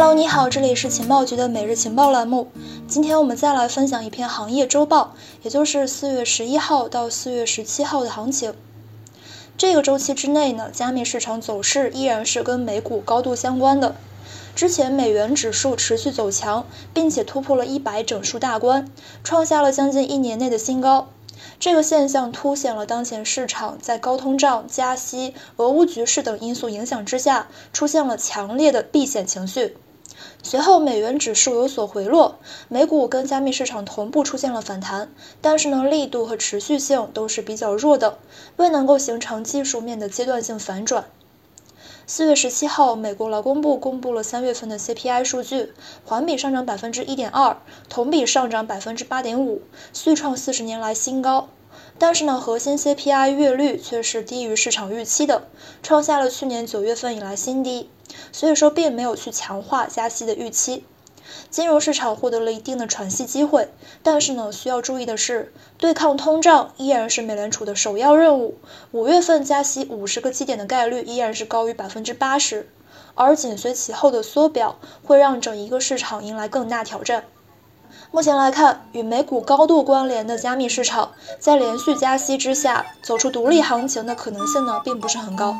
Hello，你好，这里是情报局的每日情报栏目。今天我们再来分享一篇行业周报，也就是四月十一号到四月十七号的行情。这个周期之内呢，加密市场走势依然是跟美股高度相关的。之前美元指数持续走强，并且突破了一百整数大关，创下了将近一年内的新高。这个现象凸显了当前市场在高通胀、加息、俄乌局势等因素影响之下，出现了强烈的避险情绪。随后，美元指数有所回落，美股跟加密市场同步出现了反弹，但是呢，力度和持续性都是比较弱的，未能够形成技术面的阶段性反转。四月十七号，美国劳工部公布了三月份的 CPI 数据，环比上涨百分之一点二，同比上涨百分之八点五，续创四十年来新高。但是呢，核心 CPI 月率却是低于市场预期的，创下了去年九月份以来新低。所以说，并没有去强化加息的预期。金融市场获得了一定的喘息机会，但是呢，需要注意的是，对抗通胀依然是美联储的首要任务。五月份加息五十个基点的概率依然是高于百分之八十，而紧随其后的缩表会让整一个市场迎来更大挑战。目前来看，与美股高度关联的加密市场，在连续加息之下走出独立行情的可能性呢，并不是很高。